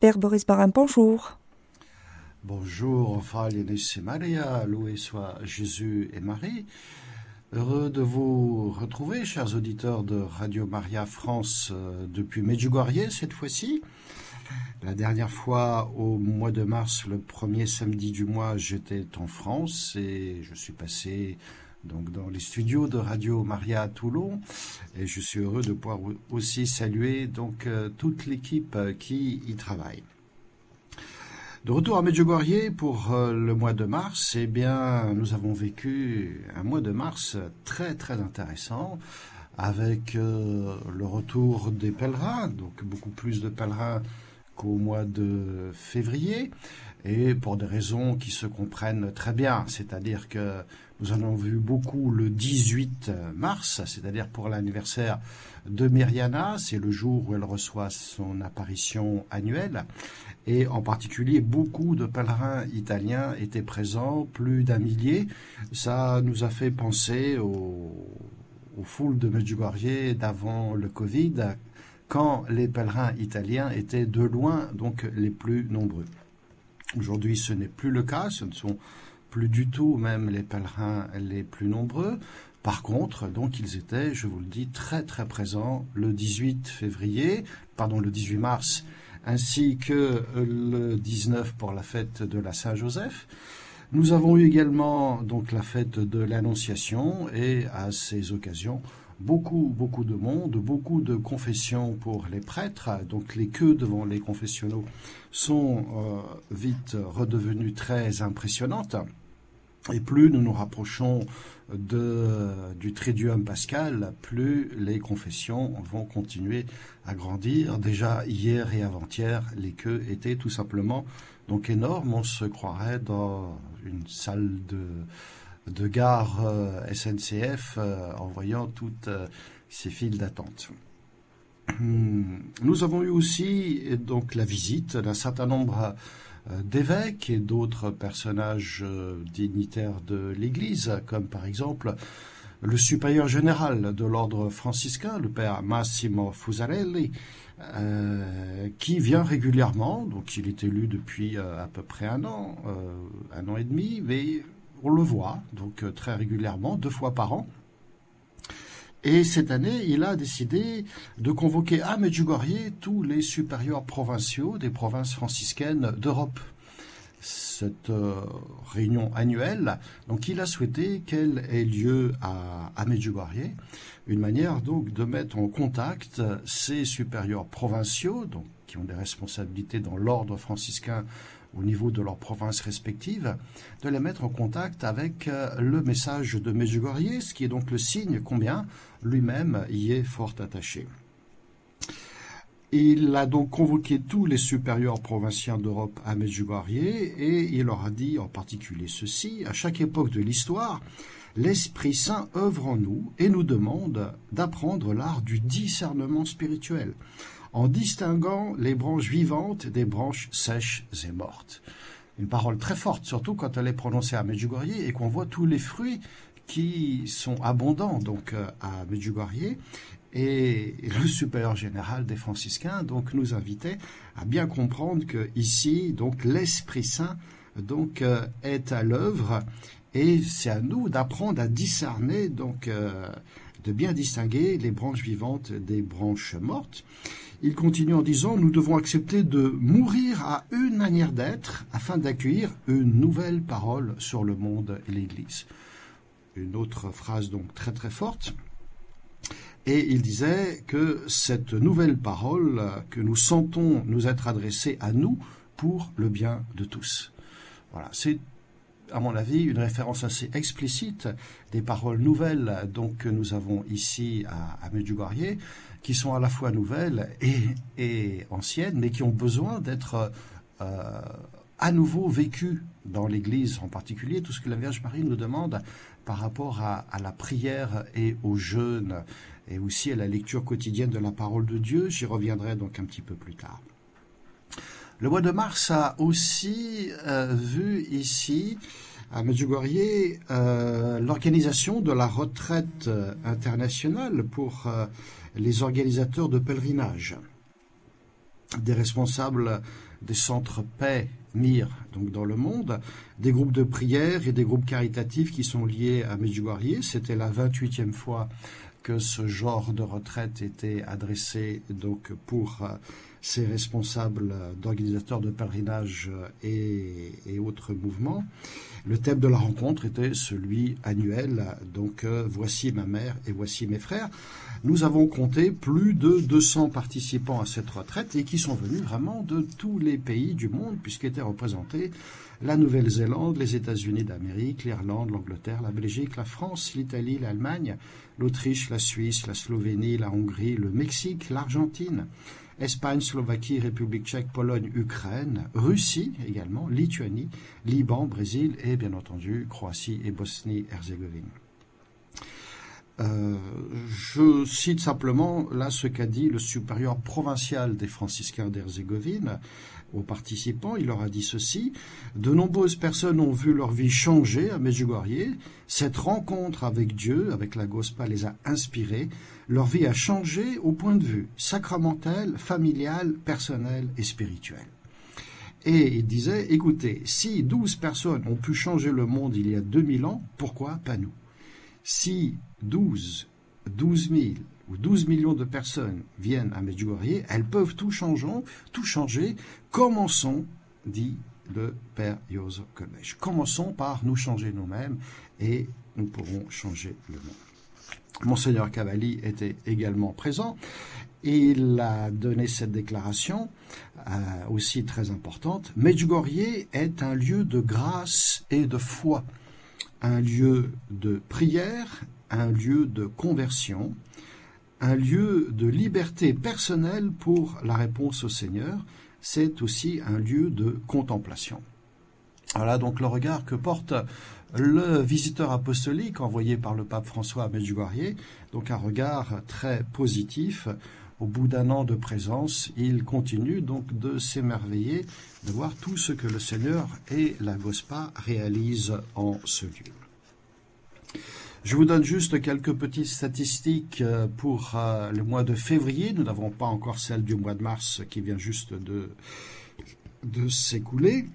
Père Boris Barin, bonjour. Bonjour, et Maria, loué soit Jésus et Marie. Heureux de vous retrouver, chers auditeurs de Radio Maria France, euh, depuis Medjugorje cette fois-ci. La dernière fois, au mois de mars, le premier samedi du mois, j'étais en France et je suis passé donc dans les studios de Radio Maria à Toulon et je suis heureux de pouvoir aussi saluer donc euh, toute l'équipe euh, qui y travaille. De retour à Medjugorje pour euh, le mois de mars, eh bien, nous avons vécu un mois de mars très très intéressant avec le retour des pèlerins, donc beaucoup plus de pèlerins qu'au mois de février, et pour des raisons qui se comprennent très bien, c'est-à-dire que nous en avons vu beaucoup le 18 mars, c'est-à-dire pour l'anniversaire de Myriana, c'est le jour où elle reçoit son apparition annuelle. Et en particulier, beaucoup de pèlerins italiens étaient présents, plus d'un millier. Ça nous a fait penser aux, foules de Medjugorje d'avant le Covid, quand les pèlerins italiens étaient de loin donc les plus nombreux. Aujourd'hui, ce n'est plus le cas, ce ne sont plus du tout même les pèlerins les plus nombreux. Par contre, donc ils étaient, je vous le dis, très très présents le 18 février, pardon, le 18 mars, ainsi que le 19 pour la fête de la Saint-Joseph. Nous avons eu également donc la fête de l'Annonciation et à ces occasions beaucoup beaucoup de monde, beaucoup de confessions pour les prêtres. Donc les queues devant les confessionnaux sont euh, vite redevenues très impressionnantes. Et plus nous nous rapprochons de, du Triduum pascal, plus les confessions vont continuer à grandir. Déjà hier et avant-hier, les queues étaient tout simplement donc énormes. On se croirait dans une salle de, de gare euh, SNCF euh, en voyant toutes euh, ces files d'attente. Hum, nous avons eu aussi donc la visite d'un certain nombre d'évêques et d'autres personnages euh, dignitaires de l'Église, comme par exemple le supérieur général de l'ordre franciscain, le père Massimo Fusarelli, euh, qui vient régulièrement, donc il est élu depuis à peu près un an, un an et demi, mais on le voit donc très régulièrement, deux fois par an, et cette année, il a décidé de convoquer à Medjugorje tous les supérieurs provinciaux des provinces franciscaines d'Europe. Cette euh, réunion annuelle, donc il a souhaité qu'elle ait lieu à, Medjugorje, une manière donc de mettre en contact ces supérieurs provinciaux, donc qui ont des responsabilités dans l'ordre franciscain au niveau de leurs provinces respectives, de les mettre en contact avec euh, le message de Medjugorje, ce qui est donc le signe combien lui-même y est fort attaché. Il a donc convoqué tous les supérieurs provinciens d'Europe à Medjugorje et il leur a dit en particulier ceci, à chaque époque de l'histoire, l'Esprit Saint œuvre en nous et nous demande d'apprendre l'art du discernement spirituel en distinguant les branches vivantes des branches sèches et mortes. Une parole très forte, surtout quand elle est prononcée à Medjugorje et qu'on voit tous les fruits qui sont abondants donc euh, à Medjugorje et le supérieur général des franciscains donc nous invitait à bien comprendre que ici donc l'Esprit Saint donc euh, est à l'œuvre et c'est à nous d'apprendre à discerner donc euh, de bien distinguer les branches vivantes des branches mortes. Il continue en disant Nous devons accepter de mourir à une manière d'être afin d'accueillir une nouvelle parole sur le monde et l'Église. Une autre phrase donc très très forte. Et il disait que cette nouvelle parole que nous sentons nous être adressée à nous pour le bien de tous. Voilà, c'est à mon avis, une référence assez explicite des paroles nouvelles donc, que nous avons ici à, Medjugorje, qui sont à la fois nouvelles et, anciennes, mais qui ont besoin d'être euh, à nouveau vécues dans l'Église, en particulier tout ce que la Vierge Marie nous demande par rapport à, la prière et au jeûne, et aussi à la lecture quotidienne de la parole de Dieu. J'y reviendrai donc un petit peu plus tard. Le mois de mars a aussi euh, vu ici à Medjugorje euh, l'organisation de la retraite euh, internationale pour les organisateurs de pèlerinage. des responsables des centres paix MIR, donc dans le monde, des groupes de prière et des groupes caritatifs qui sont liés à Medjugorje. C'était la 28e fois que ce genre de retraite était adressé donc pour euh, ces responsables d'organisateurs de pèlerinage et, et, autres mouvements. Le thème de la rencontre était celui annuel, donc euh, voici ma mère et voici mes frères. Nous avons compté plus de 200 participants à cette retraite et qui sont venus vraiment de tous les pays du monde puisqu'étaient représentés la Nouvelle-Zélande, les États-Unis d'Amérique, l'Irlande, l'Angleterre, la Belgique, la France, l'Italie, l'Allemagne, l'Autriche, la Suisse, la Slovénie, la Hongrie, le Mexique, l'Argentine, Espagne, Slovaquie, République tchèque, Pologne, Ukraine, Russie également, Lituanie, Liban, Brésil et bien entendu Croatie et Bosnie-Herzégovine. Euh, je cite simplement là ce qu'a dit le supérieur provincial des franciscains d'Herzégovine aux participants. Il leur a dit ceci De nombreuses personnes ont vu leur vie changer à Medjugorje. Cette rencontre avec Dieu, avec la Gospa, les a inspirés. Leur vie a changé au point de vue sacramentel, familial, personnel et spirituel. Et il disait Écoutez, si douze personnes ont pu changer le monde il y a 2000 ans, pourquoi pas nous? Si 12, 12 000 ou 12 millions de personnes viennent à Medjugorje, elles peuvent tout changer, tout changer. Commençons, dit le père Joseph Kolmech. Commençons par nous changer nous-mêmes et nous pourrons changer le monde. Monseigneur Cavalli était également présent il a donné cette déclaration euh, aussi très importante. Medjugorje est un lieu de grâce et de foi un lieu de prière, un lieu de conversion, un lieu de liberté personnelle pour la réponse au Seigneur, c'est aussi un lieu de contemplation. Voilà donc le regard que porte le visiteur apostolique envoyé par le pape François à Medjugorje, donc un regard très positif au bout d'un an de présence, il continue donc de s'émerveiller de voir tout ce que le Seigneur et la Gospa réalisent en ce lieu. Je vous donne juste quelques petites statistiques euh, pour euh, le mois de février. Nous n'avons pas encore celle du mois de mars qui vient juste de, s'écouler.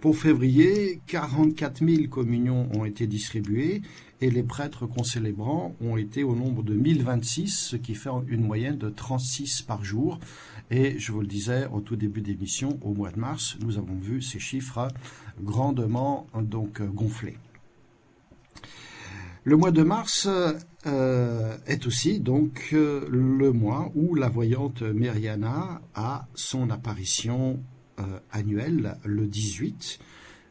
Pour février, 44 000 communions ont été distribuées et les prêtres concélébrants ont été au nombre de 1026, ce qui fait une moyenne de 36 par jour. Et je vous le disais au tout début d'émission, au mois de mars, nous avons vu ces chiffres grandement donc gonflés. Le mois de mars euh, est aussi donc le mois où la voyante Meriana a son apparition euh, annuelle le 18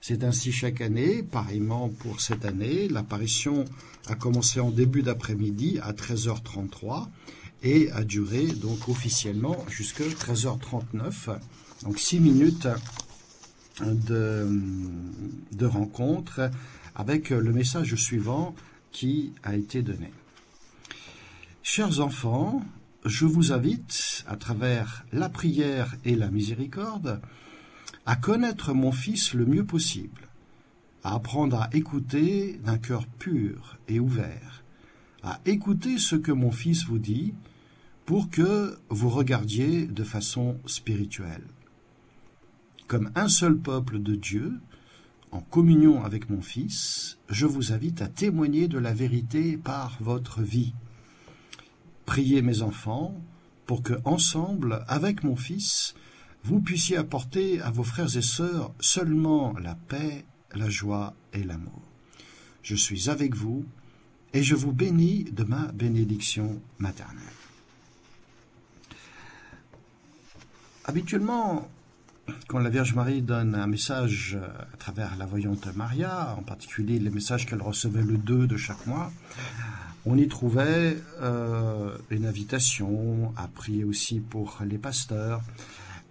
c'est ainsi chaque année, pareillement pour cette année. L'apparition a commencé en début d'après-midi à 13h33 et a duré donc officiellement jusqu'à 13h39. Donc 6 minutes de rencontre avec le message suivant qui a été donné. Chers enfants, je vous invite, à travers la prière et la miséricorde, à connaître mon Fils le mieux possible, à apprendre à écouter d'un cœur pur et ouvert, à écouter ce que mon Fils vous dit pour que vous regardiez de façon spirituelle. Comme un seul peuple de Dieu, en communion avec mon Fils, je vous invite à témoigner de la vérité par votre vie. Priez mes enfants pour que, ensemble, avec mon Fils, vous puissiez apporter à vos frères et sœurs seulement la paix, la joie et l'amour. Je suis avec vous et je vous bénis de ma bénédiction maternelle. Habituellement, quand la Vierge Marie donne un message à travers la voyante Maria, en particulier les messages qu'elle recevait le 2 de chaque mois, on y trouvait euh, une invitation à prier aussi pour les pasteurs,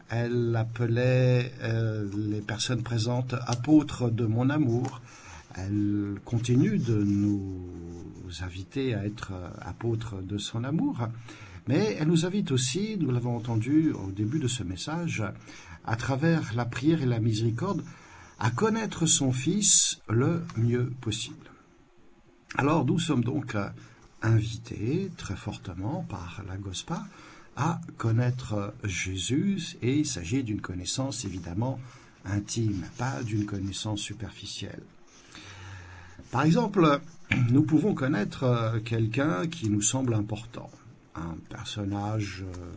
elle appelait euh, les personnes présentes apôtres de mon amour. Elle continue de nous inviter à être euh, apôtres de son amour. Mais elle nous invite aussi, nous l'avons entendu au début de ce message, à travers la prière et la miséricorde, à connaître son Fils le mieux possible. Alors nous sommes donc euh, invités très fortement par la GOSPA à connaître Jésus et il s'agit d'une connaissance évidemment intime, pas d'une connaissance superficielle. Par exemple, nous pouvons connaître euh, quelqu'un qui nous semble important, un personnage, euh,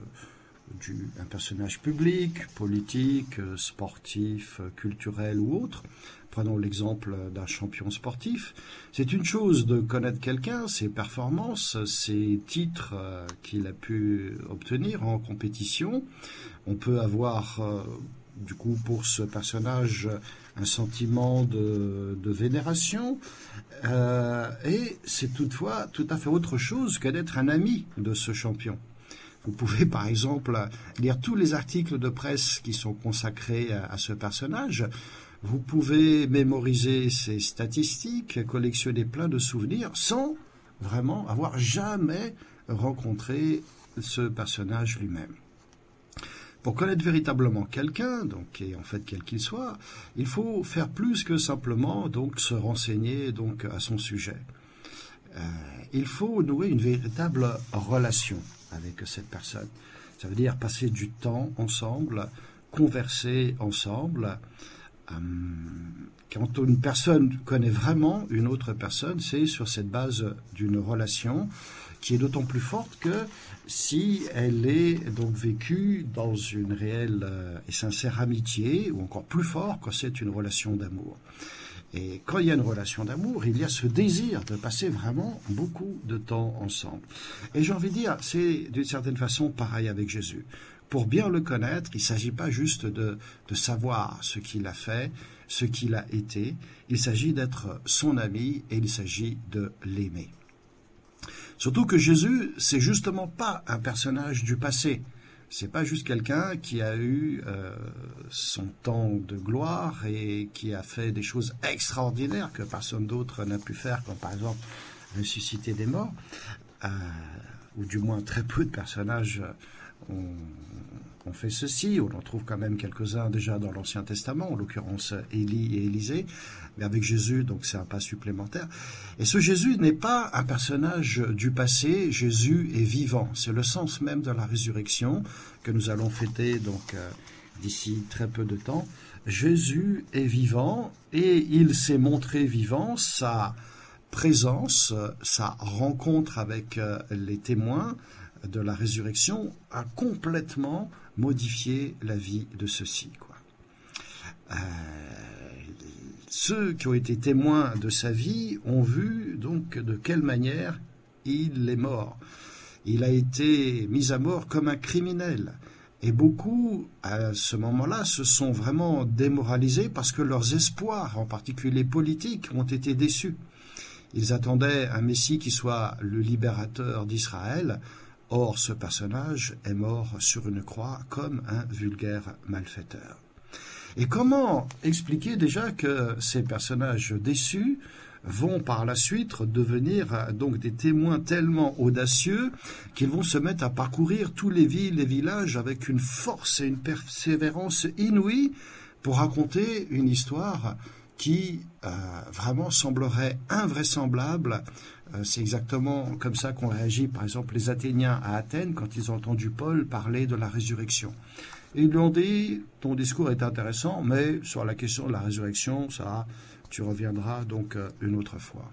du, un personnage public, politique, euh, sportif, culturel ou autre. Prenons l'exemple d'un champion sportif. C'est une chose de connaître quelqu'un, ses performances, ses titres qu'il a pu obtenir en compétition. On peut avoir du coup pour ce personnage un sentiment de, vénération, euh, et c'est toutefois tout à fait autre chose que d'être un ami de ce champion. Vous pouvez par exemple lire tous les articles de presse qui sont consacrés à, ce personnage. Vous pouvez mémoriser ses statistiques, collectionner plein de souvenirs sans vraiment avoir jamais rencontré ce personnage lui-même. Pour connaître véritablement quelqu'un, donc et en fait quel qu'il soit, il faut faire plus que simplement donc se renseigner donc à son sujet. Euh, il faut nouer une véritable relation avec cette personne. Ça veut dire passer du temps ensemble, converser ensemble. Euh, quand une personne connaît vraiment une autre personne, c'est sur cette base d'une relation qui est d'autant plus forte que si elle est donc vécue dans une réelle euh, et sincère amitié, ou encore plus fort quand c'est une relation d'amour. Et quand il y a une relation d'amour, il y a ce désir de passer vraiment beaucoup de temps ensemble. Et j'ai envie de dire, c'est d'une certaine façon pareil avec Jésus. Pour bien le connaître, il ne s'agit pas juste de, de savoir ce qu'il a fait, ce qu'il a été, il s'agit d'être son ami et il s'agit de l'aimer. Surtout que Jésus, c'est justement pas un personnage du passé. C'est pas juste quelqu'un qui a eu euh, son temps de gloire et qui a fait des choses extraordinaires que personne d'autre n'a pu faire, comme par exemple ressusciter des morts, euh, ou du moins très peu de personnages ont, on fait ceci. On en trouve quand même quelques-uns déjà dans l'Ancien Testament, en l'occurrence Élie et Élisée. Mais avec Jésus, donc c'est un pas supplémentaire. Et ce Jésus n'est pas un personnage du passé. Jésus est vivant. C'est le sens même de la résurrection que nous allons fêter donc euh, d'ici très peu de temps. Jésus est vivant et il s'est montré vivant. Sa présence, sa rencontre avec euh, les témoins de la résurrection a complètement modifié la vie de ceux-ci. Euh, ceux qui ont été témoins de sa vie ont vu donc de quelle manière il est mort. Il a été mis à mort comme un criminel. Et beaucoup, à ce moment-là, se sont vraiment démoralisés parce que leurs espoirs, en particulier politiques, ont été déçus. Ils attendaient un Messie qui soit le libérateur d'Israël, Or, ce personnage est mort sur une croix comme un vulgaire malfaiteur. Et comment expliquer déjà que ces personnages déçus vont par la suite devenir donc des témoins tellement audacieux qu'ils vont se mettre à parcourir tous les villes et villages avec une force et une persévérance inouïe pour raconter une histoire qui euh, vraiment semblerait invraisemblable euh, c'est exactement comme ça qu'ont réagi, par exemple, les Athéniens à Athènes quand ils ont entendu Paul parler de la résurrection. Ils lui ont dit, ton discours est intéressant, mais sur la question de la résurrection, ça, tu reviendras donc euh, une autre fois.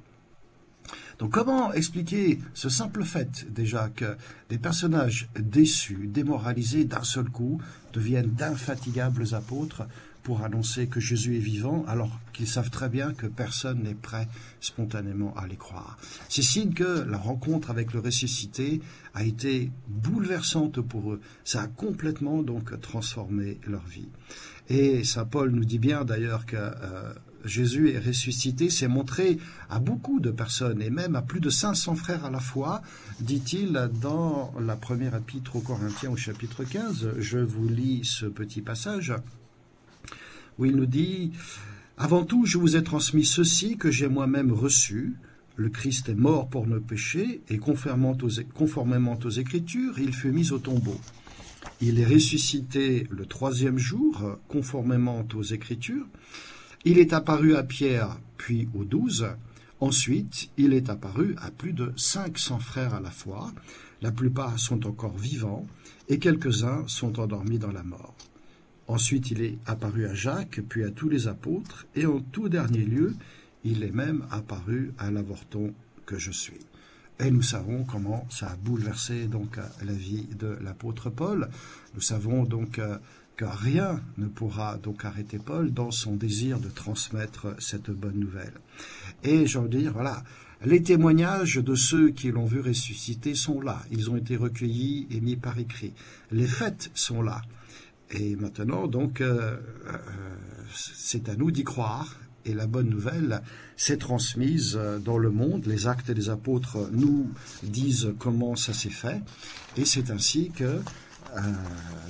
Donc comment expliquer ce simple fait déjà que des personnages déçus, démoralisés d'un seul coup, deviennent d'infatigables apôtres pour annoncer que Jésus est vivant, alors qu'ils savent très bien que personne n'est prêt spontanément à les croire. C'est signe que la rencontre avec le ressuscité a été bouleversante pour eux. Ça a complètement donc transformé leur vie. Et Saint Paul nous dit bien d'ailleurs que euh, Jésus est ressuscité, s'est montré à beaucoup de personnes et même à plus de 500 frères à la fois, dit-il dans la première épître aux Corinthiens au chapitre 15. Je vous lis ce petit passage il nous dit Avant tout, je vous ai transmis ceci que j'ai moi-même reçu. Le Christ est mort pour nos péchés, et conformément aux, Écritures, il fut mis au tombeau. Il est ressuscité le troisième jour, conformément aux Écritures. Il est apparu à Pierre, puis aux douze. Ensuite, il est apparu à plus de cinq cents frères à la fois, La plupart sont encore vivants et quelques-uns sont endormis dans la mort. Ensuite, il est apparu à Jacques, puis à tous les apôtres, et en tout dernier lieu, il est même apparu à l'avorton que je suis. Et nous savons comment ça a bouleversé donc la vie de l'apôtre Paul. Nous savons donc que rien ne pourra donc arrêter Paul dans son désir de transmettre cette bonne nouvelle. Et j'en dire, voilà, les témoignages de ceux qui l'ont vu ressusciter sont là. Ils ont été recueillis et mis par écrit. Les faits sont là. Et maintenant, donc, euh, euh, c'est à nous d'y croire. Et la bonne nouvelle s'est transmise dans le monde. Les actes des apôtres nous disent comment ça s'est fait. Et c'est ainsi que euh,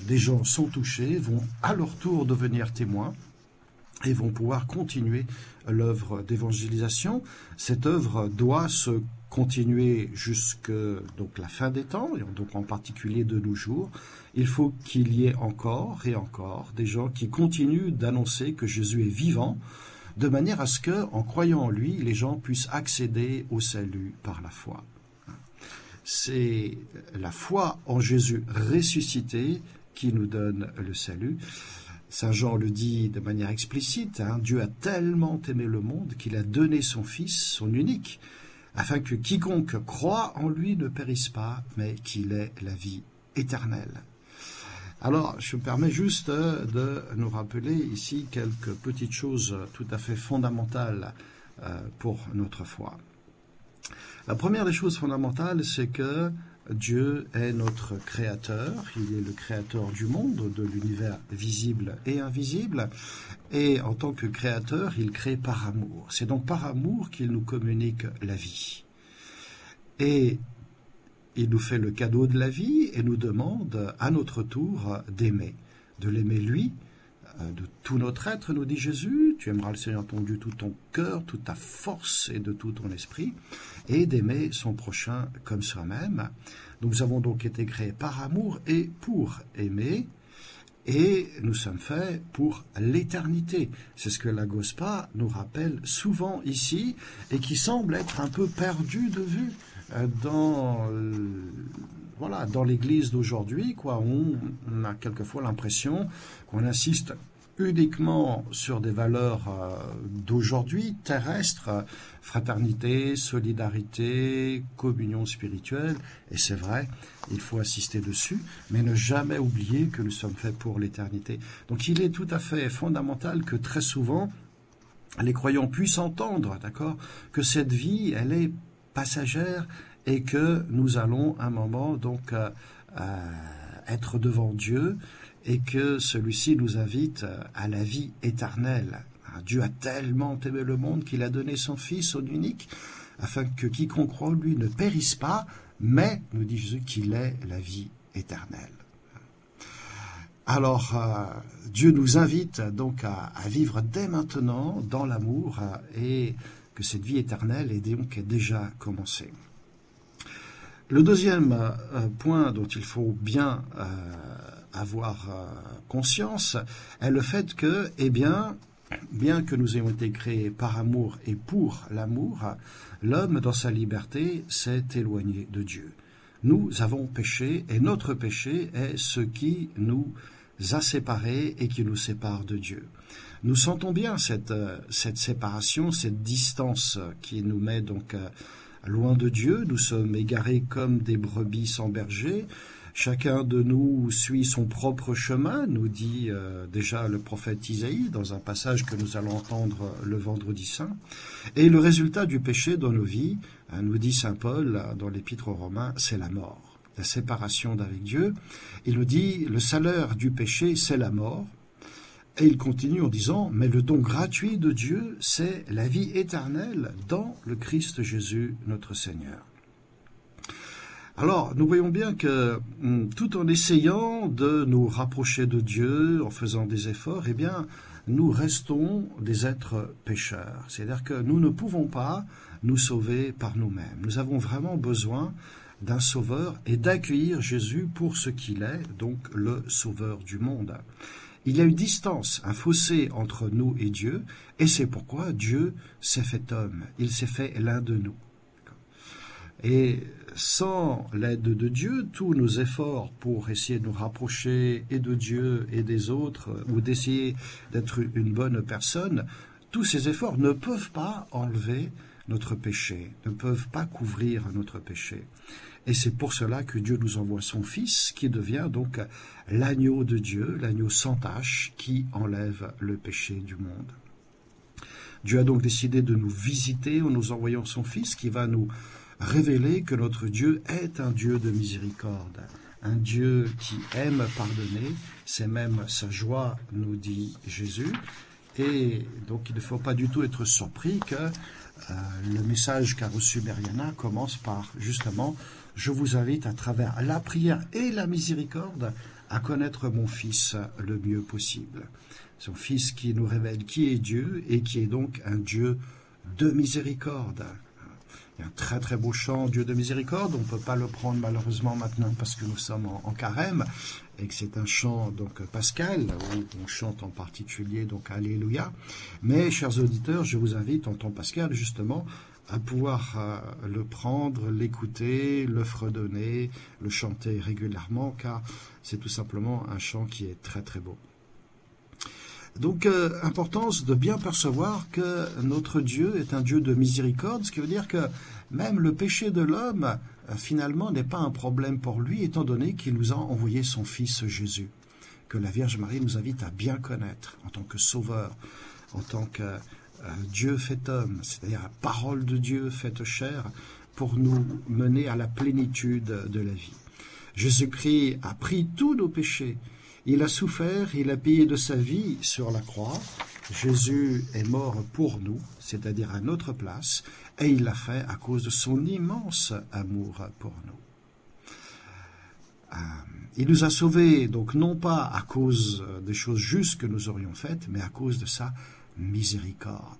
des gens sont touchés, vont à leur tour devenir témoins et vont pouvoir continuer l'œuvre d'évangélisation. Cette œuvre doit se continuer jusque donc la fin des temps, et donc en particulier de nos jours. Il faut qu'il y ait encore et encore des gens qui continuent d'annoncer que Jésus est vivant, de manière à ce que, en croyant en lui, les gens puissent accéder au salut par la foi c'est la foi en Jésus ressuscité qui nous donne le salut. Saint Jean le dit de manière explicite, hein, Dieu a tellement aimé le monde qu'il a donné son Fils, son unique, afin que quiconque croit en lui ne périsse pas, mais qu'il ait la vie éternelle. Alors, je me permets juste de nous rappeler ici quelques petites choses tout à fait fondamentales euh, pour notre foi. La première des choses fondamentales, c'est que Dieu est notre créateur, il est le créateur du monde, de l'univers visible et invisible, et en tant que créateur, il crée par amour. C'est donc par amour qu'il nous communique la vie. Et il nous fait le cadeau de la vie et nous demande à notre tour d'aimer, de l'aimer lui, euh, de tout notre être, nous dit Jésus. Tu aimeras le Seigneur ton Dieu tout ton cœur, toute ta force et de tout ton esprit, et d'aimer son prochain comme soi-même. Nous avons donc été créés par amour et pour aimer, et nous sommes faits pour l'éternité. C'est ce que la Gospa nous rappelle souvent ici, et qui semble être un peu perdu de vue dans voilà, dans l'Église d'aujourd'hui, quoi, on, a quelquefois l'impression qu'on insiste uniquement sur des valeurs euh, d'aujourd'hui, terrestres, fraternité, solidarité, communion spirituelle, et c'est vrai, il faut insister dessus, mais ne jamais oublier que nous sommes faits pour l'éternité. Donc il est tout à fait fondamental que très souvent, les croyants puissent entendre, d'accord, que cette vie, elle est passagère, et que nous allons un moment donc euh, euh, être devant Dieu et que celui-ci nous invite euh, à la vie éternelle. Dieu a tellement aimé le monde qu'il a donné son Fils, son unique, afin que quiconque croit en lui ne périsse pas, mais, nous dit Jésus, qu'il ait la vie éternelle. Alors, Dieu nous invite donc à, vivre dès maintenant dans l'amour et que cette vie éternelle est donc déjà commencée. Le deuxième euh, point dont il faut bien euh, avoir euh, conscience est le fait que, eh bien, bien que nous ayons été créés par amour et pour l'amour, l'homme, dans sa liberté, s'est éloigné de Dieu. Nous avons péché et notre péché est ce qui nous a séparés et qui nous sépare de Dieu. Nous sentons bien cette, cette séparation, cette distance qui nous met donc Loin de Dieu, nous sommes égarés comme des brebis sans berger. Chacun de nous suit son propre chemin, nous dit euh, déjà le prophète Isaïe dans un passage que nous allons entendre le vendredi saint. Et le résultat du péché dans nos vies, hein, nous dit Saint Paul dans l'épître aux Romains, c'est la mort, la séparation d'avec Dieu. Il nous dit, le salaire du péché, c'est la mort. Et il continue en disant, mais le don gratuit de Dieu, c'est la vie éternelle dans le Christ Jésus, notre Seigneur. Alors, nous voyons bien que hum, tout en essayant de nous rapprocher de Dieu, en faisant des efforts, eh bien, nous restons des êtres pécheurs. C'est-à-dire que nous ne pouvons pas nous sauver par nous-mêmes. Nous avons vraiment besoin d'un sauveur et d'accueillir Jésus pour ce qu'il est, donc le sauveur du monde. Il y a une distance, un fossé entre nous et Dieu, et c'est pourquoi Dieu s'est fait homme, il s'est fait l'un de nous. Et sans l'aide de Dieu, tous nos efforts pour essayer de nous rapprocher et de Dieu et des autres, ou d'essayer d'être une bonne personne, tous ces efforts ne peuvent pas enlever notre péché, ne peuvent pas couvrir notre péché. Et c'est pour cela que Dieu nous envoie son Fils, qui devient donc l'agneau de Dieu, l'agneau sans tache, qui enlève le péché du monde. Dieu a donc décidé de nous visiter en nous envoyant son Fils, qui va nous révéler que notre Dieu est un Dieu de miséricorde, un Dieu qui aime pardonner, c'est même sa joie, nous dit Jésus. Et donc il ne faut pas du tout être surpris que euh, le message qu'a reçu Mariana commence par justement je vous invite à travers la prière et la miséricorde à connaître mon Fils le mieux possible. Son Fils qui nous révèle qui est Dieu et qui est donc un Dieu de miséricorde. Il y a un très très beau chant, Dieu de miséricorde. On ne peut pas le prendre malheureusement maintenant parce que nous sommes en, carême et que c'est un chant donc pascal où on chante en particulier donc Alléluia. Mais chers auditeurs, je vous invite en temps pascal justement à pouvoir euh, le prendre, l'écouter, le fredonner, le chanter régulièrement, car c'est tout simplement un chant qui est très très beau. Donc, euh, importance de bien percevoir que notre Dieu est un Dieu de miséricorde, ce qui veut dire que même le péché de l'homme, euh, finalement, n'est pas un problème pour lui, étant donné qu'il nous a envoyé son Fils Jésus, que la Vierge Marie nous invite à bien connaître en tant que Sauveur, en tant que Dieu fait homme, c'est-à-dire la parole de Dieu faite chair, pour nous mener à la plénitude de la vie. Jésus-Christ a pris tous nos péchés. Il a souffert, il a payé de sa vie sur la croix. Jésus est mort pour nous, c'est-à-dire à notre place, et il l'a fait à cause de son immense amour pour nous. Euh, il nous a sauvés, donc non pas à cause des choses justes que nous aurions faites, mais à cause de sa miséricorde.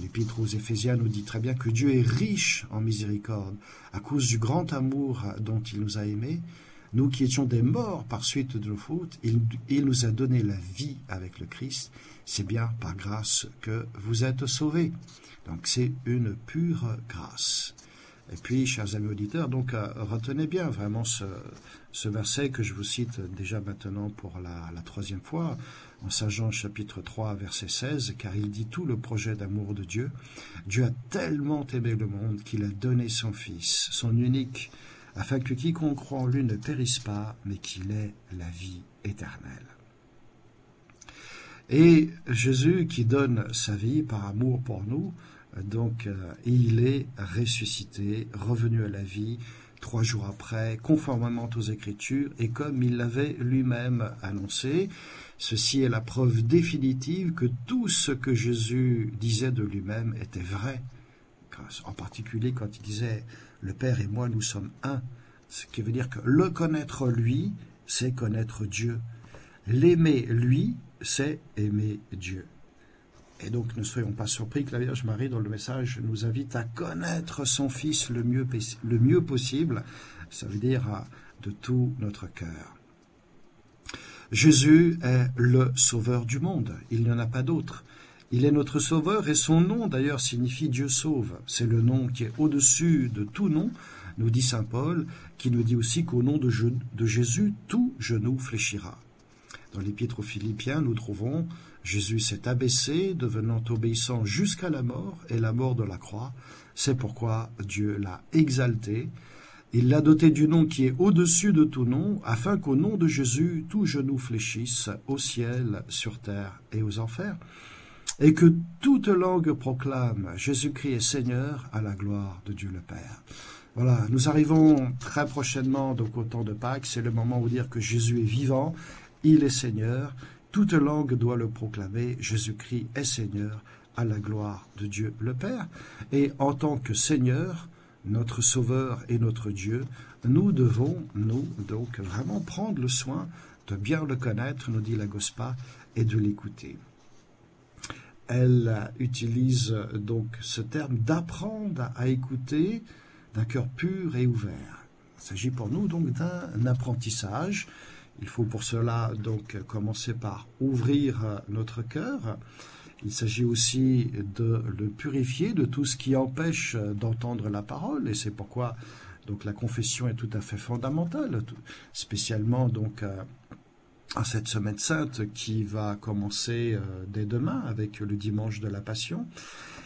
L'Épître aux Éphésiens nous dit très bien que Dieu est riche en miséricorde à cause du grand amour dont il nous a aimés. Nous qui étions des morts par suite de nos fautes, il, il nous a donné la vie avec le Christ. C'est bien par grâce que vous êtes sauvés. Donc c'est une pure grâce. Et puis, chers amis auditeurs, donc euh, retenez bien vraiment ce, verset que je vous cite déjà maintenant pour la, la troisième fois en Saint Jean chapitre 3 verset 16, car il dit tout le projet d'amour de Dieu. Dieu a tellement aimé le monde qu'il a donné son Fils, son unique, afin que quiconque croit en lui ne périsse pas, mais qu'il ait la vie éternelle. Et Jésus qui donne sa vie par amour pour nous, donc, euh, il est ressuscité, revenu à la vie trois jours après, conformément aux Écritures, et comme il l'avait lui-même annoncé. Ceci est la preuve définitive que tout ce que Jésus disait de lui-même était vrai. En particulier quand il disait Le Père et moi, nous sommes un. Ce qui veut dire que le connaître lui, c'est connaître Dieu. L'aimer lui, c'est aimer Dieu. Et donc ne soyons pas surpris que la Vierge Marie, dans le message, nous invite à connaître son Fils le mieux, le mieux possible, ça veut dire de tout notre cœur. Jésus est le Sauveur du monde, il n'y en a pas d'autre. Il est notre Sauveur et son nom d'ailleurs signifie Dieu sauve. C'est le nom qui est au-dessus de tout nom, nous dit Saint Paul, qui nous dit aussi qu'au nom de, de Jésus, tout genou fléchira. Dans l'Épître aux Philippiens, nous trouvons Jésus s'est abaissé, devenant obéissant jusqu'à la mort et la mort de la croix. C'est pourquoi Dieu l'a exalté. Il l'a doté du nom qui est au-dessus de tout nom, afin qu'au nom de Jésus, tout genou fléchisse au ciel, sur terre et aux enfers, et que toute langue proclame Jésus-Christ est Seigneur à la gloire de Dieu le Père. Voilà, nous arrivons très prochainement donc au temps de Pâques, c'est le moment où dire que Jésus est vivant, il est Seigneur, toute langue doit le proclamer, Jésus-Christ est Seigneur, à la gloire de Dieu le Père. Et en tant que Seigneur, notre Sauveur et notre Dieu, nous devons, nous, donc, vraiment prendre le soin de bien le connaître, nous dit la Gospa, et de l'écouter. Elle utilise donc ce terme d'apprendre à écouter d'un cœur pur et ouvert. Il s'agit pour nous donc d'un apprentissage il faut pour cela donc commencer par ouvrir notre cœur Il s'agit aussi de le purifier de tout ce qui empêche d'entendre la parole, et c'est pourquoi donc la confession est tout à fait fondamentale, spécialement donc à cette semaine sainte qui va commencer euh, dès demain avec le dimanche de la Passion.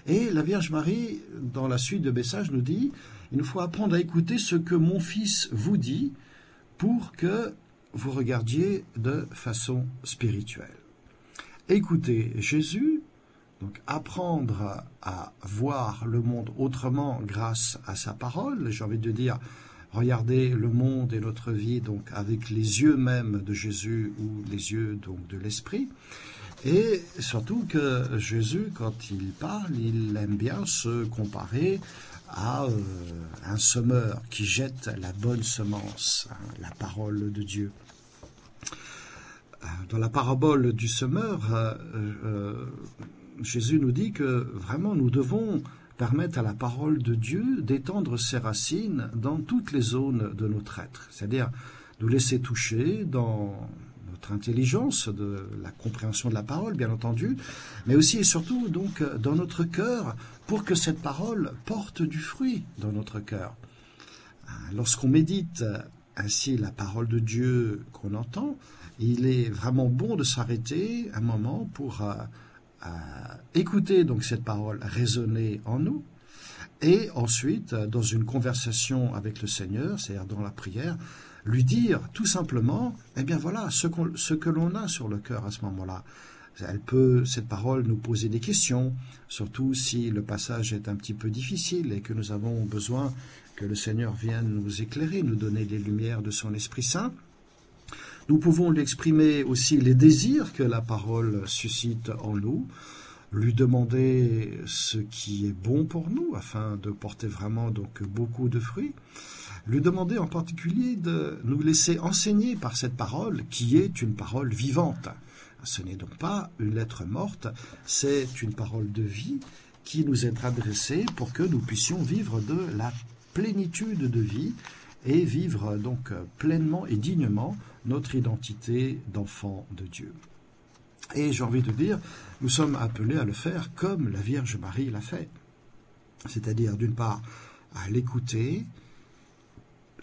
Et la Vierge Marie, dans la suite de messages, nous dit, il nous faut apprendre à écouter ce que mon Fils vous dit pour que vous regardiez de façon spirituelle. Écoutez Jésus, donc apprendre à voir le monde autrement grâce à sa parole, j'ai envie de dire, regarder le monde et notre vie donc avec les yeux même de Jésus ou les yeux donc de l'esprit. Et surtout que Jésus, quand il parle, il aime bien se comparer à euh, un semeur qui jette la bonne semence, hein, la parole de Dieu. Euh, dans la parabole du semeur, euh, Jésus nous dit que vraiment nous devons permettent à la parole de Dieu d'étendre ses racines dans toutes les zones de notre être, c'est-à-dire nous laisser toucher dans notre intelligence, de la compréhension de la parole, bien entendu, mais aussi et surtout donc dans notre cœur pour que cette parole porte du fruit dans notre cœur. Lorsqu'on médite ainsi la parole de Dieu qu'on entend, il est vraiment bon de s'arrêter un moment pour euh, écouter donc cette parole résonner en nous, et ensuite, dans une conversation avec le Seigneur, c'est-à-dire dans la prière, lui dire tout simplement, eh bien voilà, ce, ce que l'on a sur le cœur à ce moment-là. Elle peut, cette parole, nous poser des questions, surtout si le passage est un petit peu difficile et que nous avons besoin que le Seigneur vienne nous éclairer, nous donner les lumières de son Esprit Saint. Nous pouvons lui exprimer aussi les désirs que la parole suscite en nous, lui demander ce qui est bon pour nous afin de porter vraiment donc beaucoup de fruits, lui demander en particulier de nous laisser enseigner par cette parole qui est une parole vivante. Ce n'est donc pas une lettre morte, c'est une parole de vie qui nous est adressée pour que nous puissions vivre de la plénitude de vie et vivre donc pleinement et dignement notre identité d'enfant de Dieu. Et j'ai envie de dire, nous sommes appelés à le faire comme la Vierge Marie l'a fait. C'est-à-dire, d'une part, à l'écouter,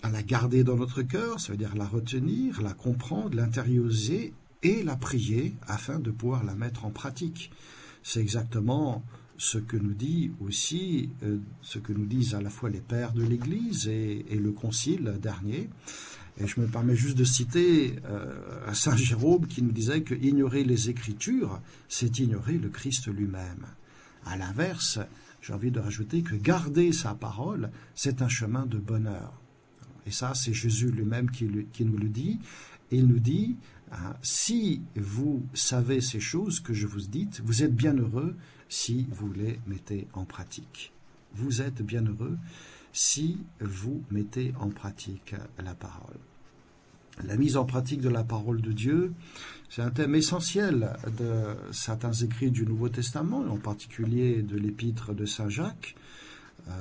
à la garder dans notre cœur, ça veut dire la retenir, la comprendre, l'intérioriser et la prier afin de pouvoir la mettre en pratique. C'est exactement ce que nous dit aussi, euh, ce que nous disent à la fois les pères de l'Église et, le Concile dernier. Et je me permets juste de citer euh, Saint Jérôme qui nous disait que ignorer les Écritures, c'est ignorer le Christ lui-même. À l'inverse, j'ai envie de rajouter que garder sa parole, c'est un chemin de bonheur. Et ça, c'est Jésus lui-même qui, qui, nous le dit. Il nous dit, hein, si vous savez ces choses que je vous dis, vous êtes bien heureux si vous les mettez en pratique. Vous êtes bien heureux si vous mettez en pratique la parole. La mise en pratique de la parole de Dieu, c'est un thème essentiel de certains écrits du Nouveau Testament, en particulier de l'épître de Saint Jacques. Euh,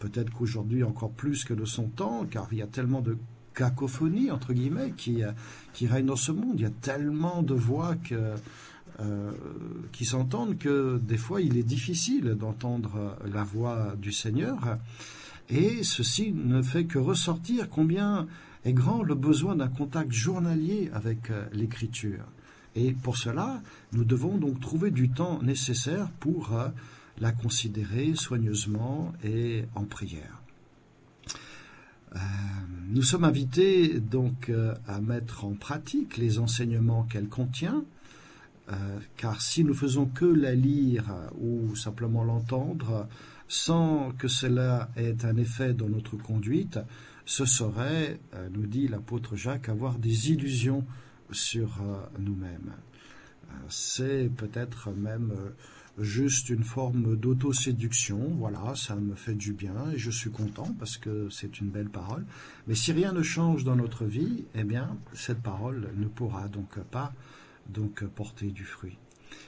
peut-être qu'aujourd'hui encore plus que de son temps, car il y a tellement de cacophonie, entre guillemets, qui, qui règne dans ce monde. Il y a tellement de voix euh, qui s'entendent que des fois il est difficile d'entendre la voix du Seigneur. Et ceci ne fait que ressortir combien est grand le besoin d'un contact journalier avec euh, l'Écriture. Et pour cela, nous devons donc trouver du temps nécessaire pour euh, la considérer soigneusement et en prière. Nous sommes invités donc à mettre en pratique les enseignements qu'elle contient, euh, car si nous faisons que la lire ou simplement l'entendre, sans que cela ait un effet dans notre conduite, ce serait, euh, nous dit l'apôtre Jacques, avoir des illusions sur euh, nous-mêmes. C'est peut-être même juste une forme d'autoséduction, voilà, ça me fait du bien et je suis content parce que c'est une belle parole. Mais si rien ne change dans notre vie, eh bien, cette parole ne pourra donc pas donc porter du fruit.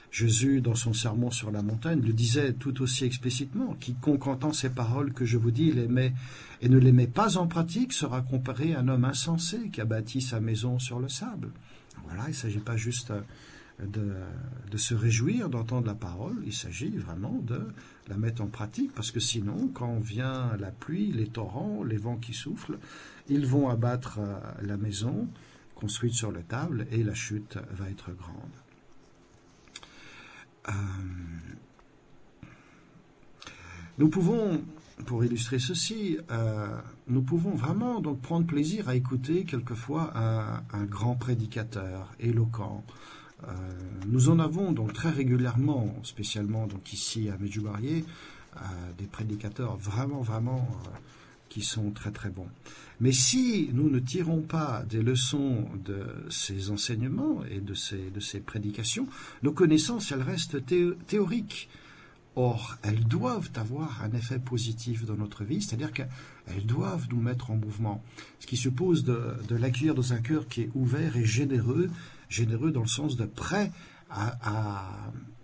Jésus, dans son sermon sur la montagne, le disait tout aussi explicitement Quiconque entend ces paroles que je vous dis les met et ne les met pas en pratique sera comparé à un homme insensé qui a bâti sa maison sur le sable. Voilà, il ne s'agit pas juste de, se réjouir d'entendre la parole, il s'agit vraiment de la mettre en pratique, parce que sinon, quand vient la pluie, les torrents, les vents qui soufflent, ils vont abattre euh, la maison construite sur la table et la chute va être grande. Euh, nous pouvons, pour illustrer ceci, euh, nous pouvons vraiment donc prendre plaisir à écouter quelquefois un, grand prédicateur éloquent. Euh, nous en avons donc très régulièrement, spécialement donc ici à Medjugorje, euh, des prédicateurs vraiment vraiment qui sont très très bons. Mais si nous ne tirons pas des leçons de ces enseignements et de ces, de ces prédications, nos connaissances, elles restent théoriques. Or, elles doivent avoir un effet positif dans notre vie, c'est-à-dire qu'elles doivent nous mettre en mouvement. Ce qui suppose de, de l'accueillir dans un cœur qui est ouvert et généreux, généreux dans le sens de prêt à,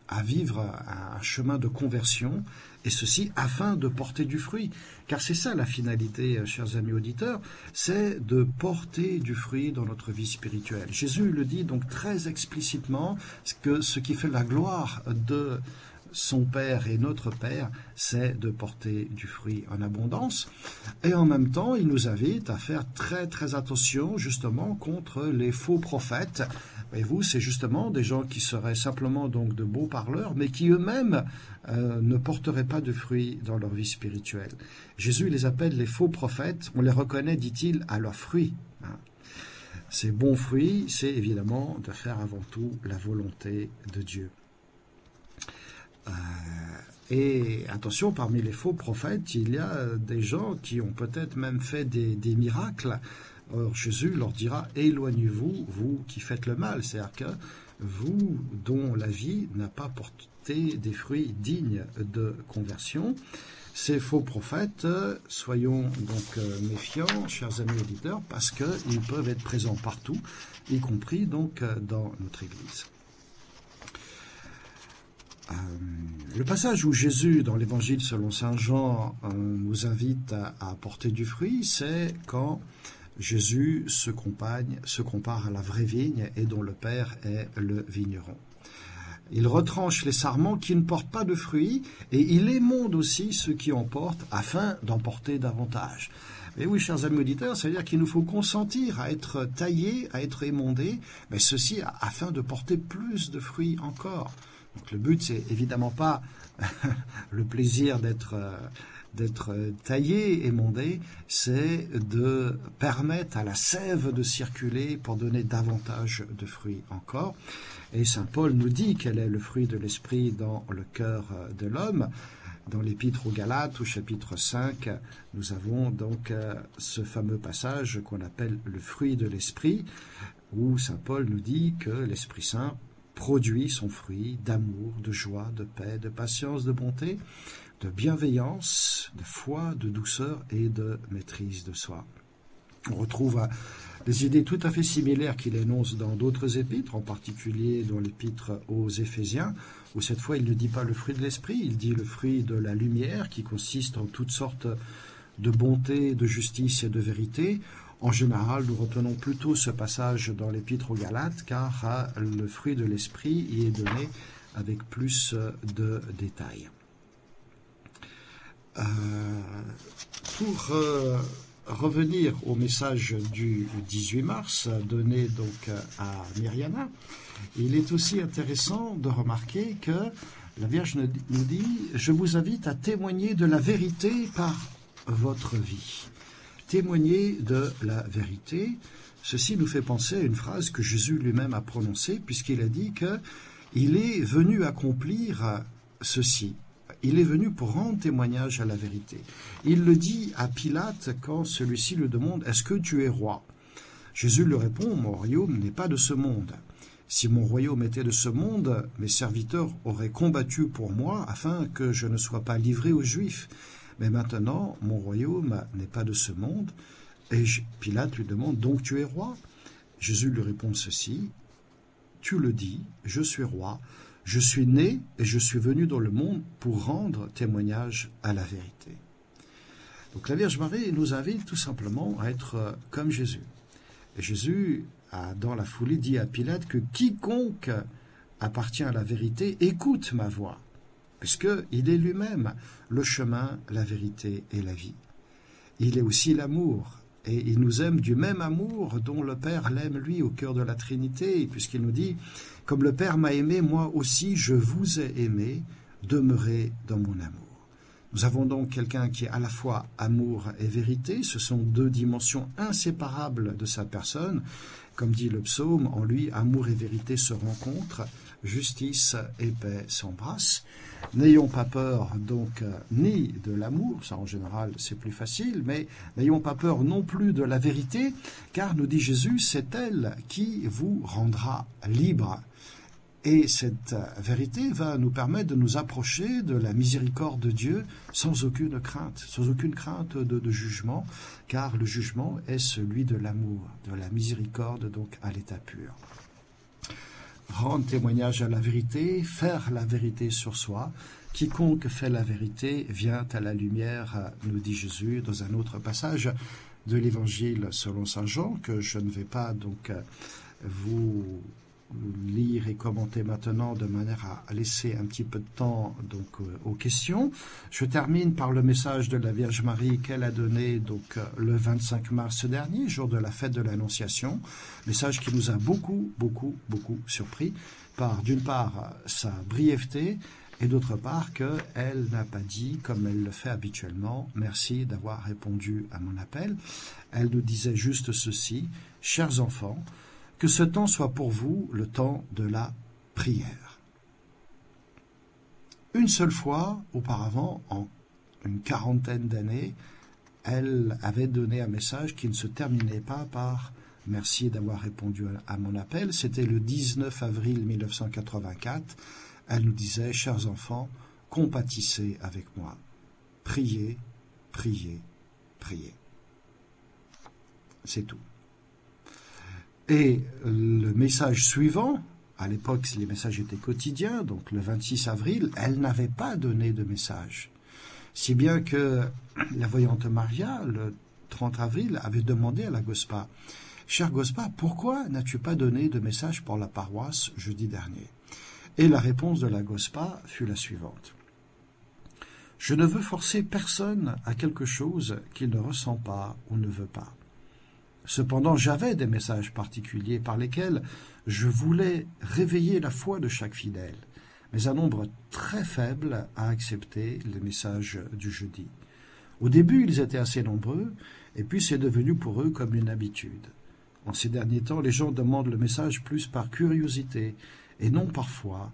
à, vivre un chemin de conversion, et ceci afin de porter du fruit. Car c'est ça la finalité, euh, chers amis auditeurs, c'est de porter du fruit dans notre vie spirituelle. Jésus le dit donc très explicitement que ce qui fait la gloire de son Père et notre Père, c'est de porter du fruit en abondance. Et en même temps, il nous invite à faire très très attention justement contre les faux prophètes. Et vous, c'est justement des gens qui seraient simplement donc de beaux parleurs, mais qui eux-mêmes euh, ne porteraient pas de fruits dans leur vie spirituelle. Jésus les appelle les faux prophètes. On les reconnaît, dit-il, à leurs fruits. Hein. Ces bons fruits, c'est évidemment de faire avant tout la volonté de Dieu. Euh, et attention, parmi les faux prophètes, il y a des gens qui ont peut-être même fait des, miracles. Or, Jésus leur dira, éloignez-vous, vous qui faites le mal. C'est-à-dire que vous, dont la vie n'a pas porté des fruits dignes de conversion, ces faux prophètes, soyons donc euh, méfiants, chers amis auditeurs, parce qu'ils peuvent être présents partout, y compris donc euh, dans notre Église. Euh, le passage où Jésus, dans l'Évangile selon Saint Jean, euh, nous invite à, porter du fruit, c'est quand Jésus se, se compare à la vraie vigne et dont le Père est le vigneron. Il retranche les sarments qui ne portent pas de fruits et il émonde aussi ceux qui en portent afin d'en porter davantage. Mais oui, chers amis auditeurs, ça veut dire qu'il nous faut consentir à être taillés, à être émondés, mais ceci afin de porter plus de fruits encore. Donc le but, c'est évidemment pas le plaisir d'être euh, d'être taillé, émondé, c'est de permettre à la sève de circuler pour donner davantage de fruits encore. Et Saint Paul nous dit quel est le fruit de l'esprit dans le cœur euh, de l'homme. Dans l'épître aux Galates, au chapitre 5, nous avons donc euh, ce fameux passage qu'on appelle le fruit de l'esprit, où Saint Paul nous dit que l'Esprit Saint produit son fruit d'amour, de joie, de paix, de patience, de bonté, de bienveillance, de foi, de douceur et de maîtrise de soi. On retrouve euh, des idées tout à fait similaires qu'il énonce dans d'autres épîtres, en particulier dans l'épître aux Éphésiens, où cette fois il ne dit pas le fruit de l'esprit, il dit le fruit de la lumière, qui consiste en toutes sortes de bonté, de justice et de vérité, en général, nous retenons plutôt ce passage dans l'Épître aux Galates, car euh, le fruit de l'Esprit y est donné avec plus euh, de détails. Euh, pour revenir au message du 18 mars donné donc à Myriana, il est aussi intéressant de remarquer que la Vierge nous dit Je vous invite à témoigner de la vérité par votre vie témoigner de la vérité. Ceci nous fait penser à une phrase que Jésus lui-même a prononcée, puisqu'il a dit que il est venu accomplir ceci. Il est venu pour rendre témoignage à la vérité. Il le dit à Pilate quand celui-ci lui demande Est-ce que tu es roi? Jésus lui répond Mon royaume n'est pas de ce monde. Si mon royaume était de ce monde, mes serviteurs auraient combattu pour moi afin que je ne sois pas livré aux Juifs. Mais maintenant, mon royaume n'est pas de ce monde. Et Pilate lui demande, donc tu es roi? Jésus lui répond ceci, tu le dis, je suis roi, je suis né et je suis venu dans le monde pour rendre témoignage à la vérité. Donc la Vierge Marie nous invite tout simplement à être euh, comme Jésus. Et Jésus dans la foulée dit à Pilate que quiconque appartient à la vérité écoute ma voix, puisqu'il est lui-même le chemin, la vérité et la vie. Il est aussi l'amour, et il nous aime du même amour dont le Père l'aime lui au cœur de la Trinité, puisqu'il nous dit Comme le Père m'a aimé, moi aussi je vous ai aimé, demeurez dans mon amour. Nous avons donc quelqu'un qui est à la fois amour et vérité, ce sont deux dimensions inséparables de sa personne. Comme dit le psaume, en lui, amour et vérité se rencontrent, justice et paix s'embrassent. N'ayons pas peur donc euh, ni de l'amour, ça en général c'est plus facile, mais n'ayons pas peur non plus de la vérité, car nous dit Jésus, c'est elle qui vous rendra libre. Et cette vérité va nous permettre de nous approcher de la miséricorde de Dieu sans aucune crainte, sans aucune crainte de, jugement, car le jugement est celui de l'amour, de la miséricorde donc à l'état pur. Rendre témoignage à la vérité, faire la vérité sur soi, quiconque fait la vérité vient à la lumière, nous dit Jésus dans un autre passage de l'Évangile selon Saint Jean, que je ne vais pas donc vous lire et commenter maintenant de manière à laisser un petit peu de temps donc euh, aux questions. Je termine par le message de la Vierge Marie qu'elle a donné donc euh, le 25 mars dernier, jour de la fête de l'Annonciation, message qui nous a beaucoup beaucoup beaucoup surpris par d'une part sa brièveté et d'autre part qu'elle n'a pas dit, comme elle le fait habituellement, merci d'avoir répondu à mon appel. Elle nous disait juste ceci, chers enfants, que ce temps soit pour vous le temps de la prière. Une seule fois, auparavant, en une quarantaine d'années, elle avait donné un message qui ne se terminait pas par Merci d'avoir répondu à mon appel. C'était le 19 avril 1984. Elle nous disait, chers enfants, compatissez avec moi. Priez, priez, priez. C'est tout. Et le message suivant, à l'époque les messages étaient quotidiens, donc le 26 avril, elle n'avait pas donné de message. Si bien que la voyante Maria, le 30 avril, avait demandé à la Gospa, Cher Gospa, pourquoi n'as-tu pas donné de message pour la paroisse jeudi dernier? Et la réponse de la Gospa fut la suivante. Je ne veux forcer personne à quelque chose qu'il ne ressent pas ou ne veut pas. Cependant, j'avais des messages particuliers par lesquels je voulais réveiller la foi de chaque fidèle, mais un nombre très faible a accepté les messages du jeudi. Au début, ils étaient assez nombreux, et puis c'est devenu pour eux comme une habitude. En ces derniers temps, les gens demandent le message plus par curiosité, et non par foi,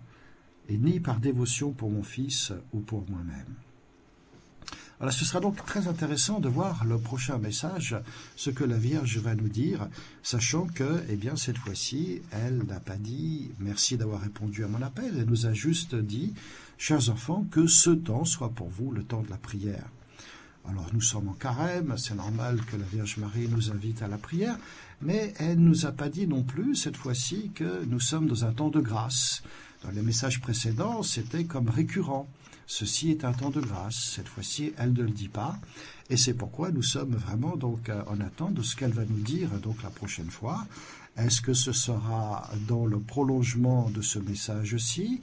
et ni par dévotion pour mon fils ou pour moi-même. Voilà, ce sera donc très intéressant de voir le prochain message, ce que la Vierge va nous dire, sachant que, eh bien, cette fois-ci, elle n'a pas dit merci d'avoir répondu à mon appel, elle nous a juste dit, chers enfants, que ce temps soit pour vous le temps de la prière. Alors nous sommes en carême, c'est normal que la Vierge Marie nous invite à la prière, mais elle ne nous a pas dit non plus cette fois-ci que nous sommes dans un temps de grâce. Dans les messages précédents, c'était comme récurrent. Ceci est un temps de grâce. Cette fois-ci, elle ne le dit pas. Et c'est pourquoi nous sommes vraiment donc euh, en attente de ce qu'elle va nous dire donc la prochaine fois. Est-ce que ce sera dans le prolongement de ce message-ci?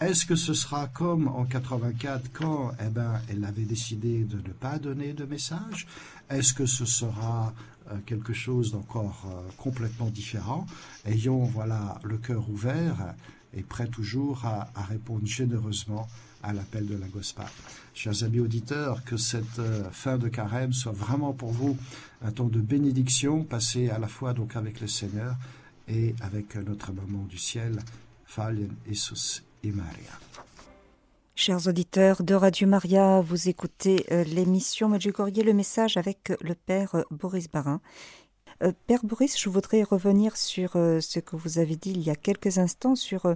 Est-ce que ce sera comme en 84 quand eh ben, elle avait décidé de ne pas donner de message? Est-ce que ce sera euh, quelque chose d'encore euh, complètement différent? Ayons voilà le cœur ouvert et prêt toujours à, répondre généreusement à l'appel de la Gospa. Chers amis auditeurs, que cette euh, fin de carême soit vraiment pour vous un temps de bénédiction, passé à la fois donc avec le Seigneur et avec notre maman du ciel, Falien Jesus et Maria. Chers auditeurs de Radio Maria, vous écoutez euh, l'émission Medjugorje, le message avec le Père Boris Barin. Euh, Père Boris, je voudrais revenir sur ce que vous avez dit il y a quelques instants sur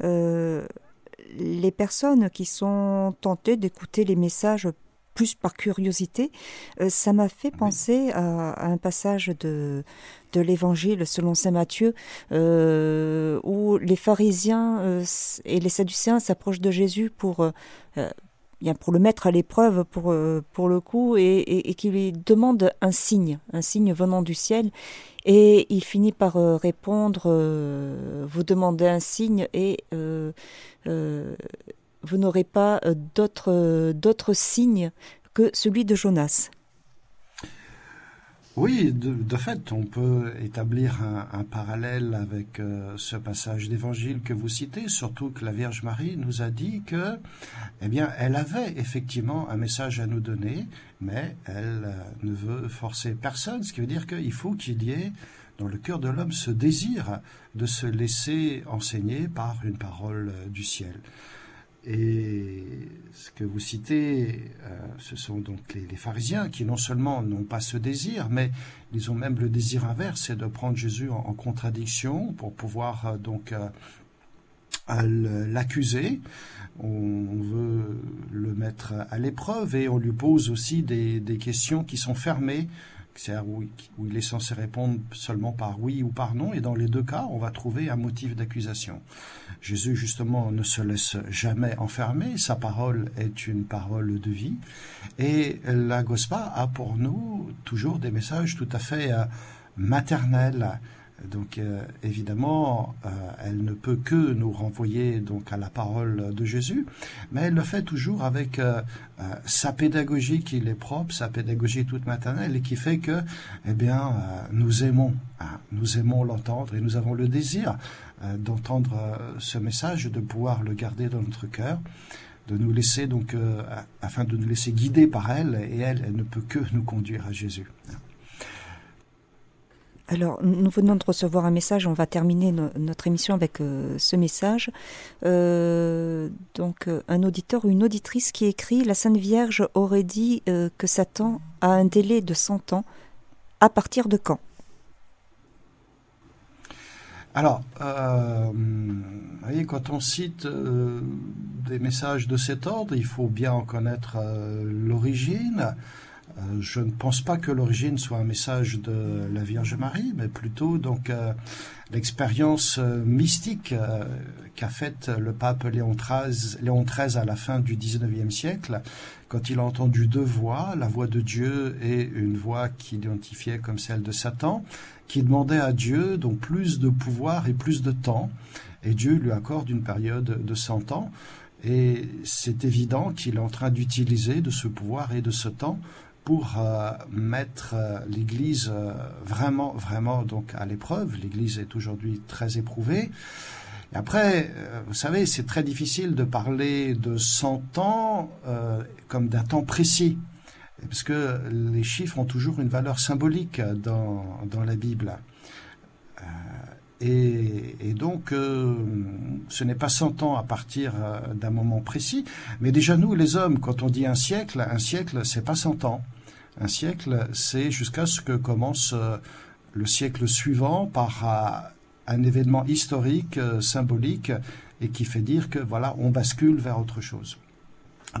les personnes qui sont tentées d'écouter les messages plus par curiosité, euh, ça m'a fait penser à, un passage de, de l'Évangile selon Saint Matthieu, euh, où les pharisiens euh, et les sadducéens s'approchent de Jésus pour bien pour le mettre à l'épreuve pour, pour le coup et, et, qui lui demande un signe, un signe venant du ciel. Et il finit par répondre Vous demandez un signe et vous n'aurez pas d'autre, d'autre signe que celui de Jonas. Oui, de, fait, on peut établir un, parallèle avec euh, ce passage d'évangile que vous citez, surtout que la Vierge Marie nous a dit que, eh bien, elle avait effectivement un message à nous donner, mais elle euh, ne veut forcer personne, ce qui veut dire qu'il faut qu'il y ait dans le cœur de l'homme ce désir de se laisser enseigner par une parole euh, du ciel. Et ce que vous citez, euh, ce sont donc les, pharisiens qui non seulement n'ont pas ce désir, mais ils ont même le désir inverse, c'est de prendre Jésus en, contradiction pour pouvoir euh, donc euh, l'accuser. On, veut le mettre à l'épreuve et on lui pose aussi des, des questions qui sont fermées où, où il est censé répondre seulement par oui ou par non, et dans les deux cas, on va trouver un motif d'accusation. Jésus, justement, ne se laisse jamais enfermer, sa parole est une parole de vie, et la Gospa a pour nous toujours des messages tout à fait euh, maternels, donc euh, évidemment, euh, elle ne peut que nous renvoyer donc à la parole de Jésus, mais elle le fait toujours avec euh, sa pédagogie qui est propre, sa pédagogie toute maternelle et qui fait que, eh bien, nous aimons, hein, nous aimons l'entendre et nous avons le désir d'entendre ce message, de pouvoir le garder dans notre cœur de nous laisser donc afin de nous laisser guider par elle et elle, elle ne peut que nous conduire à Jésus. Alors, nous venons de recevoir un message, on va terminer notre émission avec euh, ce message. Euh, donc, euh, un auditeur ou une auditrice qui écrit La Sainte Vierge aurait dit que Satan a un délai de 100 ans. À partir de quand? Alors, vous voyez, quand on cite des messages de cet ordre, il faut bien en connaître l'origine. Euh, je ne pense pas que l'origine soit un message de la Vierge Marie, mais plutôt donc euh, l'expérience euh, mystique qu'a faite le pape Léon XIII, Léon XIII à la fin du XIXe siècle, quand il a entendu deux voix, la voix de Dieu et une voix qu'il identifiait comme celle de Satan, qui demandait à Dieu donc plus de pouvoir et plus de temps, et Dieu lui accorde une période de 100 ans. Et c'est évident qu'il est en train d'utiliser de ce pouvoir et de ce temps pour euh, mettre euh, l'Église euh, vraiment, vraiment donc à l'épreuve. L'Église est aujourd'hui très éprouvée. Après, vous savez, c'est très difficile de parler de 100 ans comme d'un temps précis, parce que les chiffres ont toujours une valeur symbolique dans, dans la Bible. Et, donc, ce n'est pas 100 ans à partir d'un moment précis, mais déjà nous, les hommes, quand on dit un siècle, un siècle, c'est pas 100 ans. Un siècle, c'est jusqu'à ce que commence euh, le siècle suivant par euh, un événement historique, euh, symbolique, et qui fait dire que voilà, on bascule vers autre chose.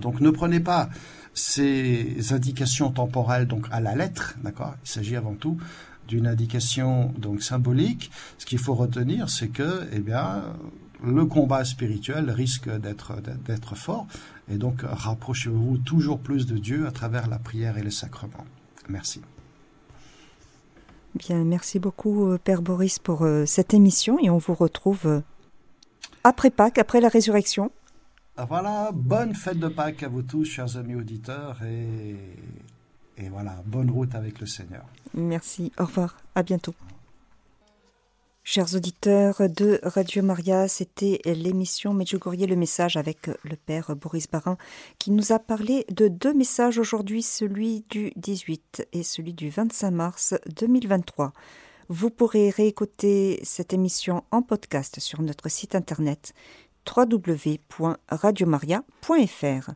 Donc ne prenez pas ces indications temporelles donc à la lettre, d'accord? Il s'agit avant tout d'une indication donc symbolique. Ce qu'il faut retenir, c'est que, eh bien, le combat spirituel risque d'être d'être fort et donc rapprochez-vous toujours plus de Dieu à travers la prière et les sacrements. Merci. Bien, merci beaucoup euh, Père Boris pour euh, cette émission et on vous retrouve euh, après Pâques, après la résurrection. Ah, voilà, bonne fête de Pâques à vous tous, chers amis auditeurs, et, et voilà, bonne route avec le Seigneur. Merci, au revoir, à bientôt. Chers auditeurs de Radio Maria, c'était l'émission Medjugorje le message avec le père Boris Barin qui nous a parlé de deux messages aujourd'hui, celui du 18 et celui du 25 mars 2023. Vous pourrez réécouter cette émission en podcast sur notre site internet www.radiomaria.fr.